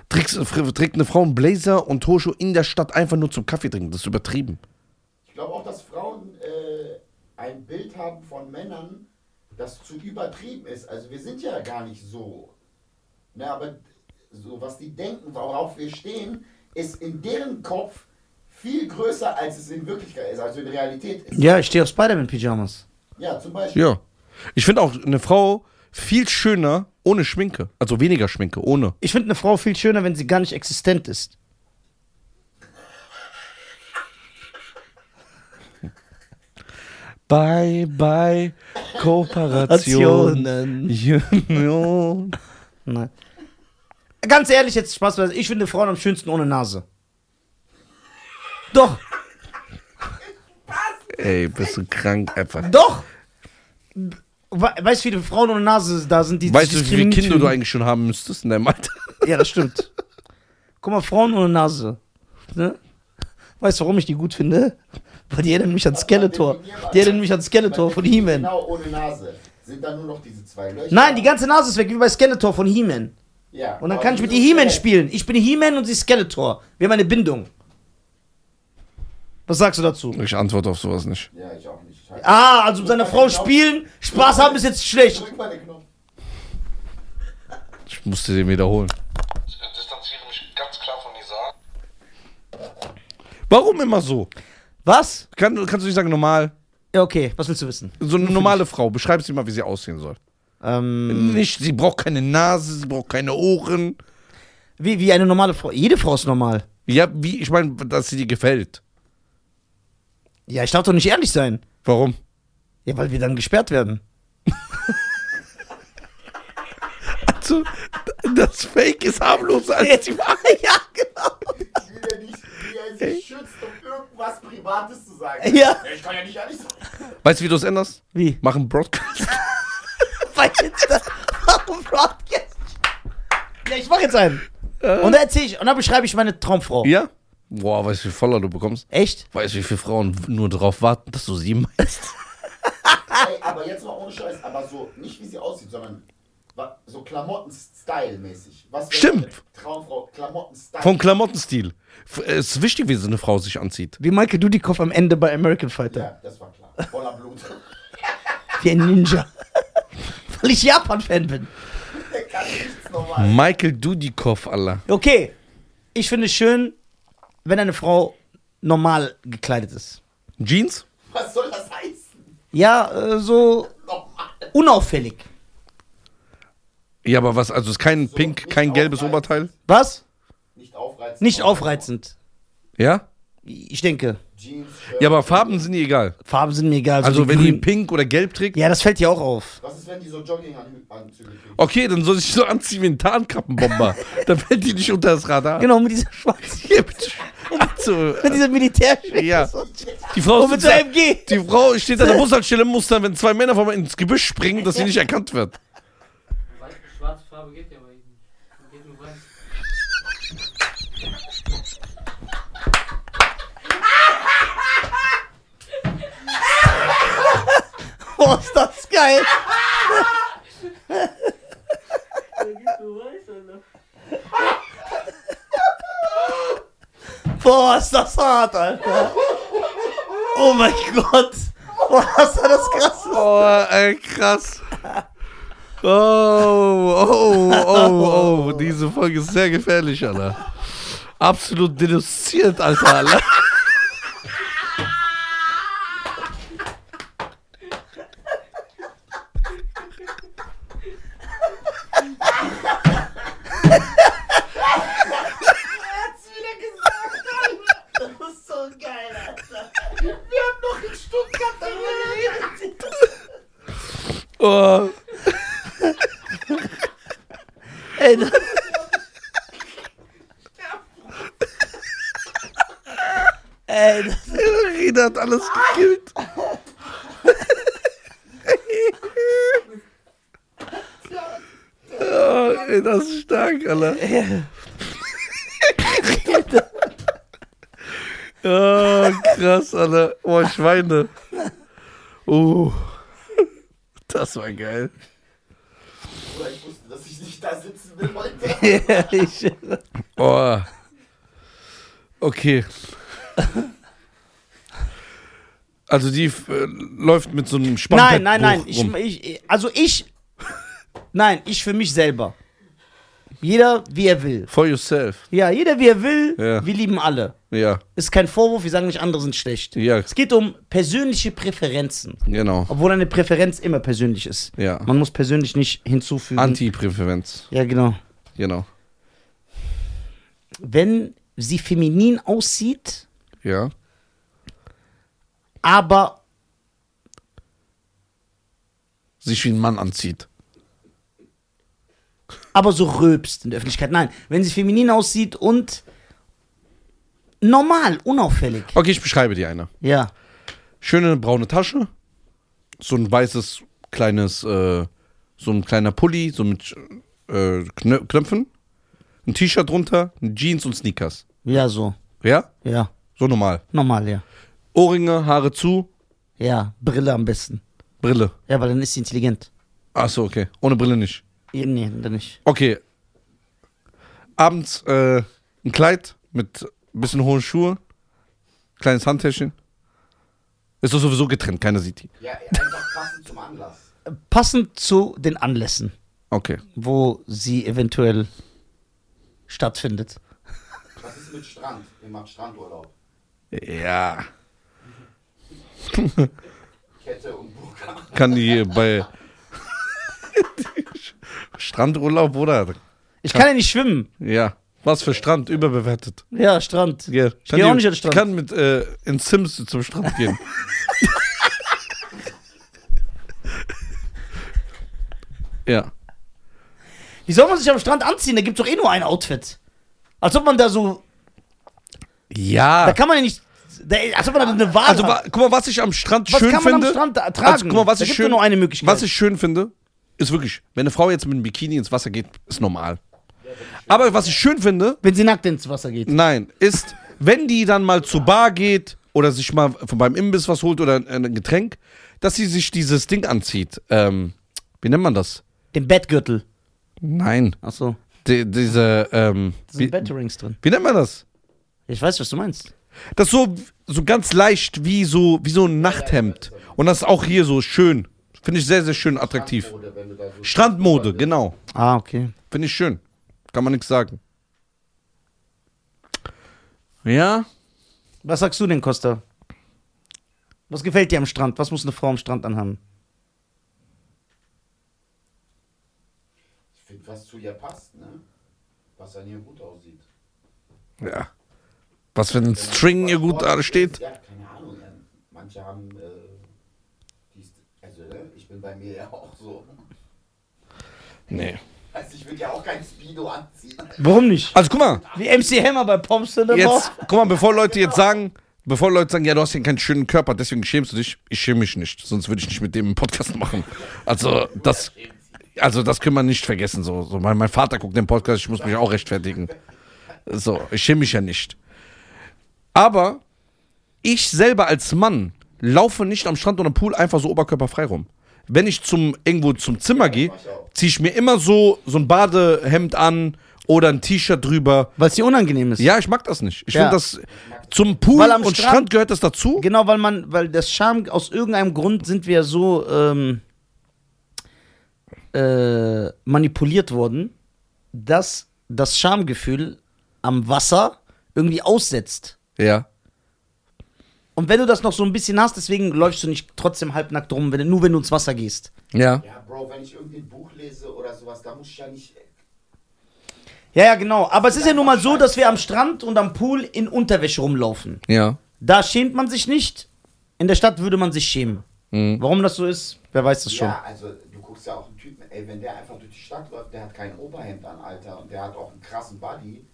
Trägst, fr- trägt eine Frau einen Blazer und Tosho in der Stadt einfach nur zum Kaffee trinken. Das ist übertrieben. Ich glaube auch, dass Frauen äh, ein Bild haben von Männern, das zu übertrieben ist. Also wir sind ja gar nicht so. Ne, aber so was die denken, worauf wir stehen, ist in deren Kopf viel größer, als es in Wirklichkeit ist, also in Realität ist. Ja, ich stehe auf Spider-Man-Pyjamas. Ja, zum Beispiel. Ja. Ich finde auch eine Frau viel schöner ohne Schminke. Also weniger Schminke, ohne. Ich finde eine Frau viel schöner, wenn sie gar nicht existent ist. Bye, bye, Kooperation. Union. Nein. Ganz ehrlich, jetzt Spaß. Ich finde Frauen am schönsten ohne Nase. Doch, Ey, bist du krank einfach. doch. We weißt du, wie viele Frauen ohne Nase da sind, die Weißt du, wie viele Kinder du eigentlich schon haben müsstest in deinem Alter? Ja, das stimmt. Guck mal, Frauen ohne Nase. Ne? Weißt du, warum ich die gut finde? Weil die erinnern mich an Skeletor. Die erinnern mich an Skeletor von He-Man. Genau, ohne Nase. Sind da nur noch diese zwei Löcher? Nein, die ganze Nase ist weg, wie bei Skeletor von He-Man. Ja. Und dann kann ich mit ihr He-Man spielen. Ich bin He-Man und sie Skeletor. Wir haben eine Bindung. Was sagst du dazu? Ich antworte auf sowas nicht. Ja, ich auch nicht. Halt. Ah, also mit seiner Frau spielen, Spaß haben ist jetzt schlecht. Drück mal den Knopf. Ich musste den wiederholen. Ich distanziere mich ganz klar von Nisa. Warum immer so? Was? Kann, kannst du nicht sagen normal? Ja, okay, was willst du wissen? So eine normale Frau, beschreib sie mal, wie sie aussehen soll. Ähm, Nicht, sie braucht keine Nase, sie braucht keine Ohren. wie, wie eine normale Frau. Jede Frau ist normal. Ja, wie, ich meine, dass sie dir gefällt. Ja, ich darf doch nicht ehrlich sein. Warum? Ja, weil wir dann gesperrt werden. Also, das Fake ist harmloser als die Wahrheit. ja, genau. Wie er, nicht, wie er sich schützt, um irgendwas Privates zu sagen. Ja. Ich kann ja nicht ehrlich sein. Weißt du, wie du es änderst? Wie? Mach einen Broadcast. Bei Insta. Warum Broadcast? Ja, ich mach jetzt einen. Und da erzähl ich, und dann beschreibe ich meine Traumfrau. Ja? Boah, weißt du, wie viel Follower du bekommst? Echt? Weißt du, wie viele Frauen nur darauf warten, dass du sie meinst? Ey, aber jetzt mal ohne Scheiß, aber so, nicht wie sie aussieht, sondern so Klamotten-Style-mäßig. Stimmt. Traumfrau, Klamotten-Style. Vom Klamottenstil. F- Es ist wichtig, wie so eine Frau sich anzieht. Wie Michael Dudikoff am Ende bei American Fighter. Ja, das war klar. Voller Blut. Wie ein Ninja. Weil ich Japan-Fan bin. Der kann nichts normal. Michael Dudikoff, Allah. Okay. Ich finde es schön, wenn eine Frau normal gekleidet ist. Jeans? Was soll das heißen? Ja, äh, so Normal. unauffällig. Ja, aber was? Also ist kein So, pink, kein gelbes. Oberteil? Was? Nicht aufreizend. Nicht aufreizend. Ja? Ich denke. Jeans, Shirt. Ja, aber Farben sind ihr egal. Farben sind mir egal. so Also wenn die grün. pink oder gelb trägt. Ja, das fällt dir auch auf. Was ist, wenn die so Jogginganzüge kriegen? Okay, dann soll sich so anziehen wie ein Tarnkappenbomber. dann fällt die nicht unter das Radar. Genau, mit dieser schwarzen, Ja, bitte. Also, mit dieser Militär. ja. Die Frau, Und mit so da- MG. die Frau steht an der Bushaltestelle und muss dann, wenn zwei Männer vor mir ins Gebüsch springen, dass sie nicht erkannt wird. Schwarze Farbe geht ja bei ihm nicht. Geht nur weiß. Boah, ist das geil. Boah, ist das hart, Alter. Oh mein Gott. Boah, ist das krass. Oh, ey, krass. Oh, oh, oh, oh. Diese Folge ist sehr gefährlich, Alter. Absolut denunziert, Alter, Alter. Das ist so geil, Alter. Wir haben noch in Stuttgart darüber geredet. Oh. Ey, das Ey, das- Reda hat alles gekillt. oh, ey, das ist stark, Alter. oh, krass, Alter. Oh, Schweine. Oh. Das war geil. Oder ich wusste, dass ich nicht da sitzen will heute. ich, Oh. Okay. Also die äh, läuft mit so einem Spannbettbuch nein, nein, nein. Ich, ich, also ich. Nein, ich für mich selber. Jeder, wie er will. For yourself. Ja, jeder, wie er will. Ja. Wir lieben alle. Ja, Ist kein Vorwurf, wir sagen nicht, andere sind schlecht. ja, Es geht um persönliche Präferenzen. genau. Obwohl eine Präferenz immer persönlich ist. Ja. Man muss persönlich nicht hinzufügen. Antipräferenz. Ja, genau. Genau. Wenn sie feminin aussieht, Ja. aber Sich wie ein Mann anzieht. aber so rülpst in der Öffentlichkeit. Nein, wenn sie feminin aussieht und normal, unauffällig. Okay, ich beschreibe dir eine. Ja. Schöne braune Tasche. So ein weißes kleines, äh, so ein kleiner Pulli, so mit äh, Knö Knöpfen. Ein T-Shirt drunter, Jeans und Sneakers. Ja, so. Ja? Ja. So normal. Normal, ja. Ohrringe, Haare zu, Ja, Brille am besten. Brille. Ja, weil dann ist sie intelligent. Achso, okay. Ohne Brille nicht. Nee, dann nicht. Okay. Abends äh, ein Kleid mit bisschen hohen Schuhe, kleines Handtäschchen. Ist doch sowieso getrennt, keiner sieht die. Ja, einfach passend zum Anlass. Passend zu den Anlässen, Okay. wo sie eventuell stattfindet. Was ist mit Strand? Ihr macht Strandurlaub. Ja. Kette und Burka. Kann die bei Strandurlaub, oder? Ich kann ja nicht schwimmen. Ja. Was für Strand? Überbewertet. Ja, Strand. Ja. Ich gehe auch nicht an den Strand. kann mit äh, in Sims zum Strand gehen. ja. Wie soll man sich am Strand anziehen? Da gibt's doch eh nur ein Outfit. Als ob man da so. Ja. Da kann man ja nicht. Da, als ob man da eine Wahl Also, hat. guck mal, was ich am Strand Was schön kann man finde. am Strand da tragen? Also, guck mal, was da ich schön, nur eine Möglichkeit. was ich schön finde, ist wirklich, wenn eine Frau jetzt mit einem Bikini ins Wasser geht, ist normal. Aber was ich schön finde, Wenn sie nackt ins Wasser geht. nein, ist, wenn die dann mal zur Bar geht oder sich mal von beim Imbiss was holt oder ein, ein Getränk, dass sie sich dieses Ding anzieht. Ähm, wie nennt man das? Den Bettgürtel. Nein, Achso. die, diese, ähm, Da sind wie, Betterings drin. wie nennt man das? Ich weiß, was du meinst. Das ist so, so ganz leicht wie so, wie so ein Nachthemd. Und das ist auch hier so schön. Finde ich sehr, sehr schön attraktiv. Strandmode, wenn du da so Strandmode, genau. Ah, okay. Finde ich schön. Kann man nichts sagen. Ja? Was sagst du denn, Costa? Was gefällt dir am Strand? Was muss eine Frau am Strand anhaben? Ich finde, was zu ihr passt, ne? Was an ihr gut aussieht. Ja. Was für ein String ihr gut da steht. Ja, keine Ahnung. Manche haben, äh, also, ne? Ich bin bei mir ja auch so. Nee. Also, ich würde ja auch kein Speedo anziehen. Warum nicht? Also guck mal, Wie MC Hammer bei Pomps in der jetzt, guck mal, bevor Leute jetzt sagen, bevor Leute sagen, ja, du hast hier keinen schönen Körper, deswegen schämst du dich, ich schäme mich nicht. Sonst würde ich nicht mit dem einen Podcast machen. Also, das, also, das können wir nicht vergessen. So, so mein, mein Vater guckt den Podcast, ich muss mich auch rechtfertigen. So, ich schäme mich ja nicht. Aber ich selber als Mann laufe nicht am Strand oder am Pool einfach so oberkörperfrei rum. Wenn ich zum irgendwo zum Zimmer gehe, ziehe ich mir immer so so ein Badehemd an oder ein T-Shirt drüber. Weil es dir unangenehm ist. Ja, ich mag das nicht. Ich Ja. finde das zum Pool und Strand- Strand gehört das dazu. Genau, weil man, weil das Scham, aus irgendeinem Grund sind wir so ähm, äh, manipuliert worden, dass das Schamgefühl am Wasser irgendwie aussetzt. Ja. Und wenn du das noch so ein bisschen hast, deswegen läufst du nicht trotzdem halbnackt rum, wenn, nur wenn du ins Wasser gehst. Ja. Ja, Bro, wenn ich irgendwie ein Buch lese oder sowas, da muss ich ja nicht. Ja, ja, genau. Aber es ist ja nun mal so, dass wir am Strand und am Pool in Unterwäsche rumlaufen. Ja. Da schämt man sich nicht. In der Stadt würde man sich schämen. Mhm. Warum das so ist, wer weiß das schon. Ja, also du guckst ja auch einen Typen, ey, wenn der einfach durch die Stadt läuft, der hat kein Oberhemd an, Alter, und der hat auch einen krassen Body,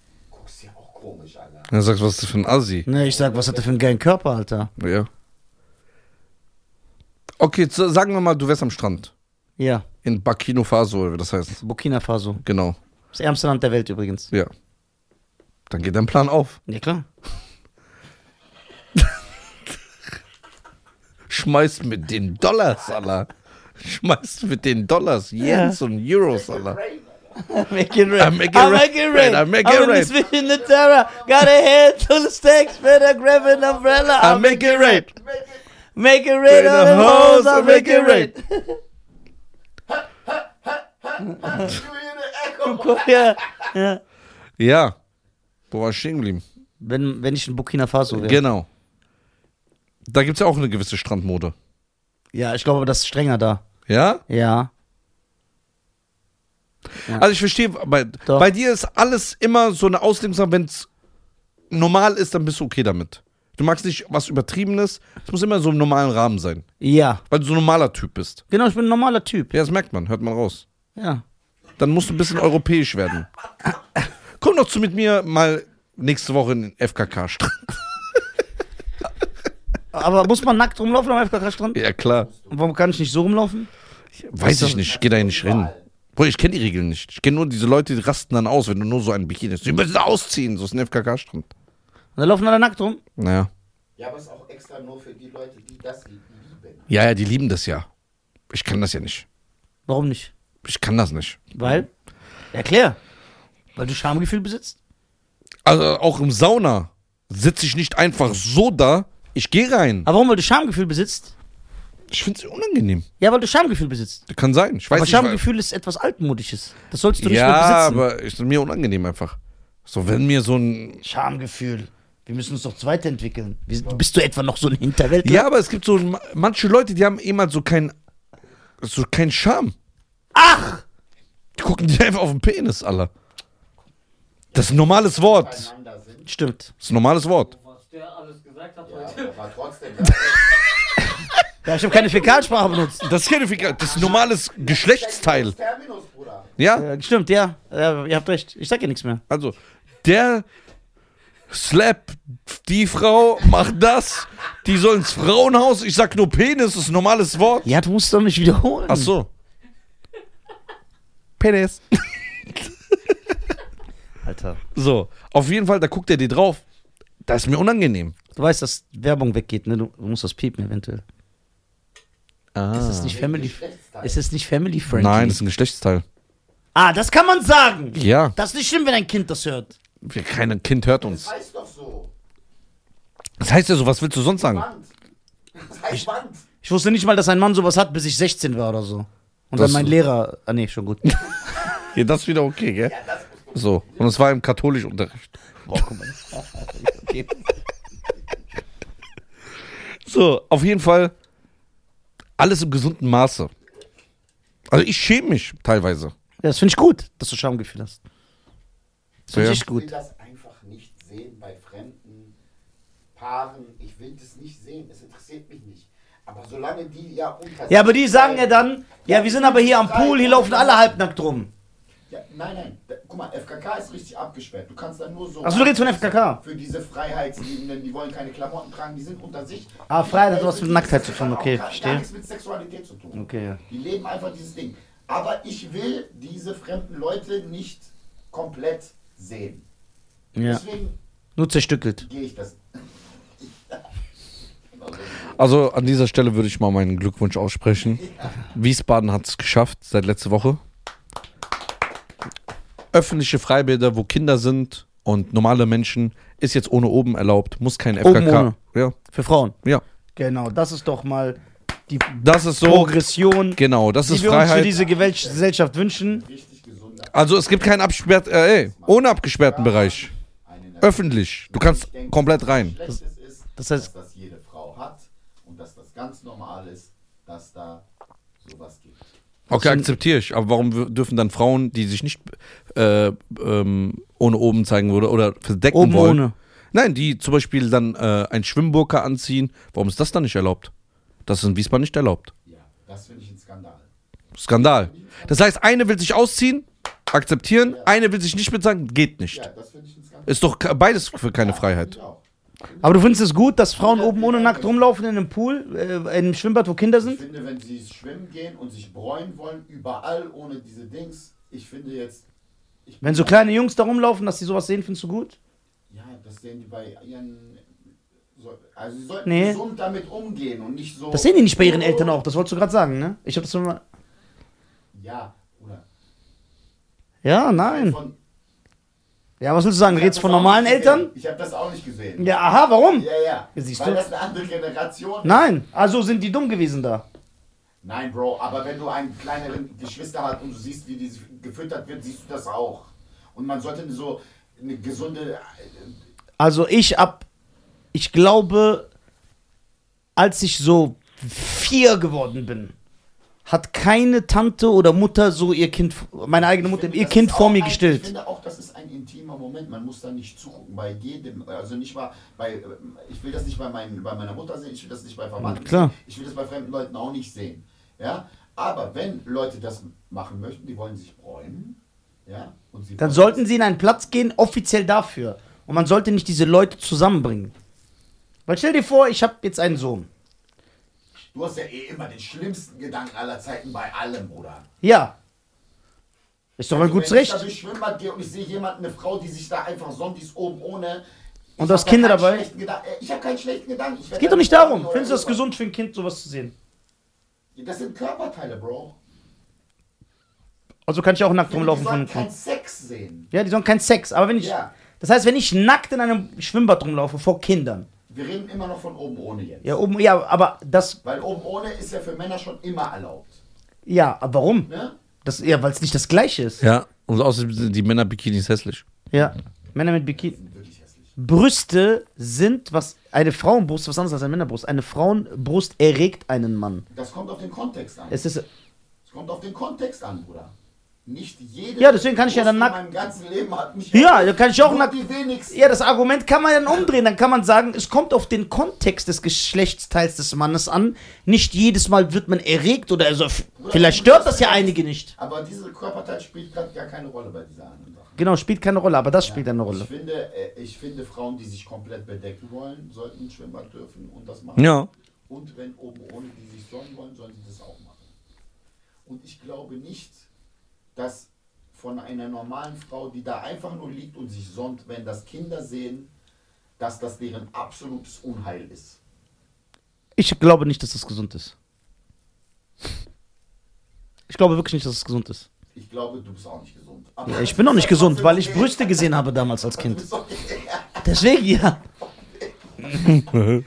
guckst ist ja auch komisch, Alter. Dann sagst du, was ist das für ein Assi? Ne, ich sag, was hat der für einen geilen Körper, Alter? Ja. Okay, so, sagen wir mal, du wärst am Strand. Ja, In Burkina Faso, oder wie das heißt. Burkina Faso. Genau. Das ärmste Land der Welt übrigens. Ja. Dann geht dein Plan auf. Ja, klar. Schmeißt mit den Dollars, Allah. Schmeißt mit den Dollars, Yens und Euros, Allah. Make it rain. I make it I make it rain. I make I'm it in rain. this vision the terror. Got a head full of stacks. Better grab an umbrella. I make it rain. Make it rain on the hoes. I'll make it rain. ja, ja. Ja. Wo war ich stehen geblieben? Wenn, wenn ich in Burkina Faso wäre. Genau. Da gibt es ja auch eine gewisse Strandmode. Ja, ich glaube, das ist strenger da. Ja? Ja. Ja. Also ich verstehe, bei, Doch. bei dir ist alles immer so eine Auslegungssache, wenn es normal ist, dann bist du okay damit. Du magst nicht was Übertriebenes, es muss immer so im normalen Rahmen sein. Ja. Weil du so ein normaler Typ bist. Genau, ich bin ein normaler Typ. Ja, das merkt man, hört man raus. Ja. Dann musst du ein bisschen europäisch werden. Komm doch zu mit mir mal nächste Woche in den FKK-Strand. Aber muss man nackt rumlaufen am FKK-Strand? Ja, klar. Und warum kann ich nicht so rumlaufen? Weiß ich nicht, ich geh da nicht hin. Boah, ich kenne die Regeln nicht. Ich kenne nur diese Leute, die rasten dann aus, wenn du nur so einen Bikini hast. Die müssen ausziehen, so ist ein FKK-Strand. Und dann laufen alle nackt rum? Naja. Ja, aber es ist auch extra nur für die Leute, die das lieben. Ja, ja, die lieben das ja. Ich kann das ja nicht. Warum nicht? Ich kann das nicht. Weil? Erklär. Weil du Schamgefühl besitzt? Also auch im Sauna sitze ich nicht einfach so da. Ich gehe rein. Aber warum? Weil du Schamgefühl besitzt? Ich finde es unangenehm. Ja, weil du Schamgefühl besitzt. Kann sein. Ich weiß aber nicht. Schamgefühl ist etwas altmodisches. Das sollst du nicht ja, mehr besitzen. aber ist mir unangenehm einfach. So, wenn mir so ein. Schamgefühl. Wir müssen uns doch weiterentwickeln. Wir sind- Bist du etwa noch so ein Hinterwäldler? Ja, aber es gibt so ma- manche Leute, die haben eh mal so kein. So kein Charme. Ach! Die gucken dir einfach auf den Penis, Alter. Das ist ein normales Wort. Stimmt. Das ist ein normales Wort. Was der alles gesagt hat Ja, heute. aber trotzdem. Ja, ich habe keine Fäkalsprache benutzt. Das ist keine Fika- Das ist ein normales Geschlechtsteil. Terminus, Bruder. Ja? Ja, stimmt, ja. ja. Ihr habt recht. Ich sag ja nichts mehr. Also, der slap die Frau, macht das, die soll ins Frauenhaus. Ich sag nur Penis, ist ein normales Wort. Ja, du musst doch nicht wiederholen. Ach so. Penis. Alter. So, auf jeden Fall, da guckt er dir drauf. Das ist mir unangenehm. Du weißt, dass Werbung weggeht, ne? Du musst das piepen eventuell. Ah. Ist es nicht family, ist es nicht family friendly? Nein, das ist ein Geschlechtsteil. Ah, das kann man sagen. Ja, Das ist nicht schlimm, wenn ein Kind das hört. kein Kind hört Das uns. heißt doch so. Das heißt ja so, was willst du sonst sagen? Das heißt Wand. Ich wusste nicht mal, dass ein Mann sowas hat, bis ich 16 war oder so. Und Das- dann mein Lehrer. Ah, nee, schon gut. Ja, das ist wieder okay, gell? So, und es war im Katholischunterricht. Boah, guck mal. Okay. So, auf jeden Fall alles im gesunden Maße. Also ich schäme mich teilweise. Ja, das finde ich gut, dass du Schamgefühl hast. Das finde Ja. ich echt Ich will gut. das einfach nicht sehen bei fremden Paaren. Ich will das nicht sehen. Es interessiert mich nicht. Aber solange die ja unter Ja, aber die sagen ja dann, ja, wir sind aber hier am Pool, hier laufen alle halbnackt rum. Ja, nein, nein. Da, guck mal, FKK ist richtig abgesperrt. Du kannst dann nur so. Achso, du redest von FKK. Für diese Freiheitsliebenden, die wollen keine Klamotten tragen, die sind unter sich. Ah, Freiheit hat was mit Nacktheit zu tun, okay, verstehe. Gar nichts mit Sexualität zu tun. Okay, ja. Die leben einfach dieses Ding. Aber ich will diese fremden Leute nicht komplett sehen. Ja, Deswegen nur zerstückelt. gehe ich das. Also an dieser Stelle würde ich mal meinen Glückwunsch aussprechen. Wiesbaden hat es geschafft seit letzter Woche. Öffentliche Freibäder, wo Kinder sind und normale Menschen, ist jetzt ohne oben erlaubt, muss kein FKK. Oben ohne. Ja, Für Frauen. ja. Genau, das ist doch mal die Das ist so. Progression, Genau, das die ist wir uns für Freiheit. diese Gesellschaft wünschen. Also es gibt keinen abgesperrt, äh, ey, ohne abgesperrten Bereich. Öffentlich. Du kannst komplett rein. Das das heißt- dass das jede Frau hat und dass das ganz normal ist, dass da sowas gibt. Okay, akzeptiere ich. Aber warum dürfen dann Frauen, die sich nicht äh, ähm, ohne oben zeigen würde oder verdecken Oben wollen, ohne. Nein, die zum Beispiel dann äh, ein Schwimmburka anziehen. Warum ist das dann nicht erlaubt? Das ist in Wiesbaden nicht erlaubt. Ja, das finde ich ein Skandal. Skandal. Das heißt, eine will sich ausziehen, akzeptieren, eine will sich nicht mit sagen, geht nicht. Ja, das finde ich ein Skandal. Ist doch beides für keine Ja, Freiheit. ich. Aber du findest es gut, dass Frauen oben ohne nackt rumlaufen in einem Pool, äh, in einem Schwimmbad, wo Kinder Ich sind? finde, wenn sie schwimmen gehen und sich bräunen wollen, überall ohne diese Dings, ich finde jetzt. Wenn so kleine Jungs da rumlaufen, dass sie sowas sehen, findest du gut? Ja, das sehen die bei ihren. so- Also, sie sollten Nee. gesund damit umgehen und nicht so. Das sehen die nicht bei ihren Eltern auch, das wolltest du gerade sagen, ne? Ich hab das immer. Ja, oder? Ja, nein. Von, Ja, was willst du sagen? Ich das von normalen. Eltern? Ich habe das auch nicht gesehen. Ja, aha, warum? Ja, ja. Siehst Weil du? das eine andere Generation. Nein, also sind die dumm gewesen da. Nein, Bro, aber wenn du einen kleineren Geschwister hast und du siehst, wie die gefüttert wird, siehst du das auch. Und man sollte so eine gesunde. Also ich ab, ich glaube, als ich so vier geworden bin, hat keine Tante oder Mutter so ihr Kind, meine eigene Ich Mutter, finde, ihr Kind vor mir ein, Ich gestellt. finde auch, das ist ein intimer Moment. Man muss da nicht zugucken bei jedem. Also nicht mal bei. Ich will das nicht bei, meinen, bei meiner Mutter sehen, ich will das nicht bei Verwandten Klar. sehen. Ich will das bei fremden Leuten auch nicht sehen. Ja? Aber wenn Leute das machen möchten, die wollen sich bräunen. Ja? Und sie Dann sollten sie in einen Platz gehen, offiziell dafür. Und man sollte nicht diese Leute zusammenbringen. Weil stell dir vor, ich habe jetzt einen Sohn. Du hast ja eh immer den schlimmsten Gedanken aller Zeiten bei allem, Bruder. Ja. Ist doch mal Also, gutes wenn ich da Recht. durchs Schwimmbad gehe und ich sehe jemanden, eine Frau, die sich da einfach sonnt, die ist oben ohne. Und ich du hast da Kinder dabei? äh, Ich habe keinen schlechten Gedanken. Ich Es geht da doch nicht darum. Findest du das gesund für ein Kind, sowas zu sehen? Das sind Körperteile, Bro. Also kann ich auch nackt Die rumlaufen sollen von. keinen Sex sehen. Ja, die sollen keinen Sex. Aber wenn ich. Ja. Das heißt, wenn ich nackt in einem Schwimmbad rumlaufe vor Kindern. Wir reden immer noch von oben ohne jetzt. Ja, oben, ja, aber das. Weil oben ohne ist ja für Männer schon immer erlaubt. Ja, aber warum? Ne? Das, ja, weil es nicht das gleiche ist. Ja. Und außerdem sind die Männer-Bikinis hässlich. Ja. Männer mit Bikini. Brüste sind was. Eine Frauenbrust, was anderes als eine Männerbrust. Eine Frauenbrust erregt einen Mann. Das kommt auf den Kontext an. Es ist. Es kommt auf den Kontext an, Bruder. Nicht jede. Ja, deswegen kann ich ja dann nackt-. Ja, da kann ich auch nackt-. Ja, das Argument kann man dann umdrehen. Dann kann man sagen, es kommt auf den Kontext des Geschlechtsteils des Mannes an. Nicht jedes Mal wird man erregt oder also. Vielleicht stört das ja einige nicht. Aber diese Körperteil spielt gerade gar keine Rolle bei dieser anderen Sache. Genau, spielt keine Rolle, aber das spielt eine Rolle. Ich finde, äh, ich finde, Frauen, die sich komplett bedecken wollen, sollten ins Schwimmbad dürfen und das machen. Ja. Und wenn oben ohne die sich sonnen wollen, sollen sie das auch machen. Und ich glaube nicht, dass von einer normalen Frau, die da einfach nur liegt und sich sonnt, wenn das Kinder sehen, dass das deren absolutes Unheil ist. Ich glaube nicht, dass das gesund ist. Ich glaube wirklich nicht, dass es gesund ist. Ich glaube, du bist auch nicht gesund. Ja, ich bin auch nicht gesund, weil ich Brüste gesehen habe damals als Kind. Deswegen ja.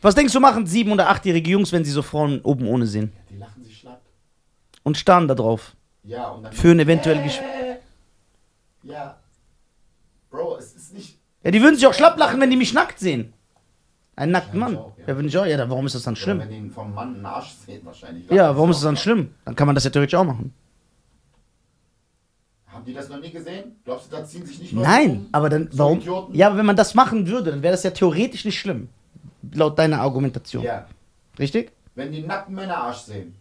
Was denkst du, machen sieben- oder achtjährige Jungs, wenn sie so Frauen oben ohne sehen? Die lachen sich schlapp. Und starren da drauf. Ja, und dann. Für ein eventuell Gesch Ja. Bro, es ist nicht. Ja, die würden sich auch schlapp lachen, wenn die mich nackt sehen. Einen nackten Mann. Auch, ja. Wenn ich auch, ja, dann warum ist das dann Oder schlimm? wenn die vom Mann einen Arsch sehen, wahrscheinlich. Ja, warum ist das dann schlimm? Dann kann man das ja theoretisch auch machen. Haben die das noch nie gesehen? Glaubst du, da ziehen sich nicht Leute Nein, um? aber dann, So warum? Idioten? Ja, aber wenn man das machen würde, dann wäre das ja theoretisch nicht schlimm. Laut deiner Argumentation. Ja. Richtig? Wenn die nackten Männer Arsch sehen.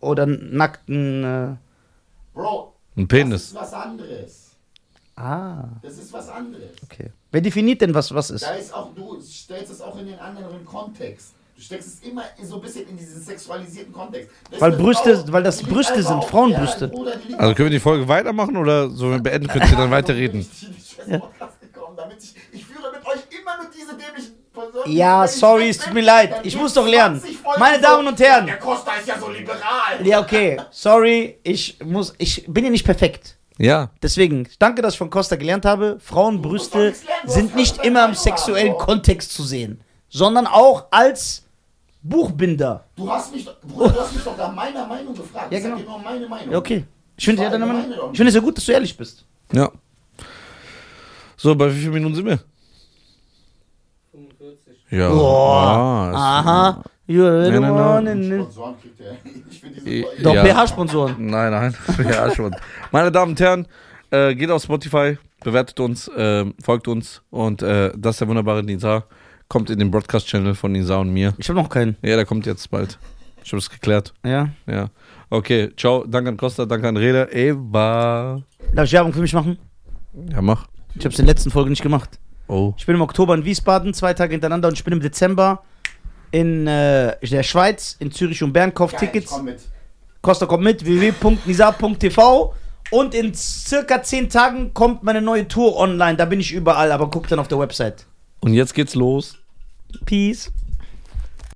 Oder einen nackten, äh, Bro, Ein das Penis. ist was anderes. ah, Das ist was anderes. okay. Wer definiert denn, was was ist? Da ist auch, du stellst es auch in den anderen Kontext. Du steckst es immer so ein bisschen in diesen sexualisierten Kontext. Das Weil Brüste- weil das Brüste einfach sind, auf- Frauenbrüste. Ja, Bruder, Also können wir die Folge weitermachen oder so wenn wir beenden, könnt ihr dann weiterreden? Ich gekommen, führe mit euch immer nur diese dämlichen Personen. Ja, sorry, es tut mir leid. Ich muss doch lernen. 20 Folgen Meine Damen und Herren. Der Costa ist ja so liberal. Ja, okay. Sorry, ich muss, ich bin ja nicht perfekt. Ja. Deswegen, danke, dass ich von Costa gelernt habe. Frauenbrüste sind nicht immer im sexuellen haben, Kontext zu sehen, sondern auch als Buchbinder. Du hast mich, doch- Bruder, du hast mich doch nach meiner Meinung gefragt. Ja, Ich sag genau. meine Meinung. Ja, okay. Ich finde ja, deine eine Meinung- Meinung. ich finde es ja gut, dass du ehrlich bist. Ja. So, bei wie vielen Minuten sind wir? 45. Ja. Boah. Ah, ist- Aha. You're the Nein, nein, nein. one in it. Sponsoren kriegt er. Ich finde diese Folge- Doch, Ja. BH-Sponsoren. Nein, nein. ja, schon. Meine Damen und Herren, äh, geht auf Spotify, bewertet uns, äh, folgt uns und äh, das ist der wunderbare Nisa. Kommt in den Broadcast-Channel von Nisa und mir. Ich habe noch keinen. Ja, der kommt jetzt bald. Ich habe es geklärt. Ja. Ja. Okay, ciao. Danke an Costa, danke an Reda. Eva. Darf ich Werbung für mich machen? Ja, mach. Ich hab's in der letzten Folge nicht gemacht. Oh. Ich bin im Oktober in Wiesbaden, zwei Tage hintereinander und ich bin im Dezember in äh, der Schweiz, in Zürich und Bern. Kauft Geil, Tickets. komm mit. Costa kommt mit, www.nisa.tv. Und in circa 10 Tagen kommt meine neue Tour online. Da bin ich überall, aber guckt dann auf der Website. Und jetzt geht's los. Peace.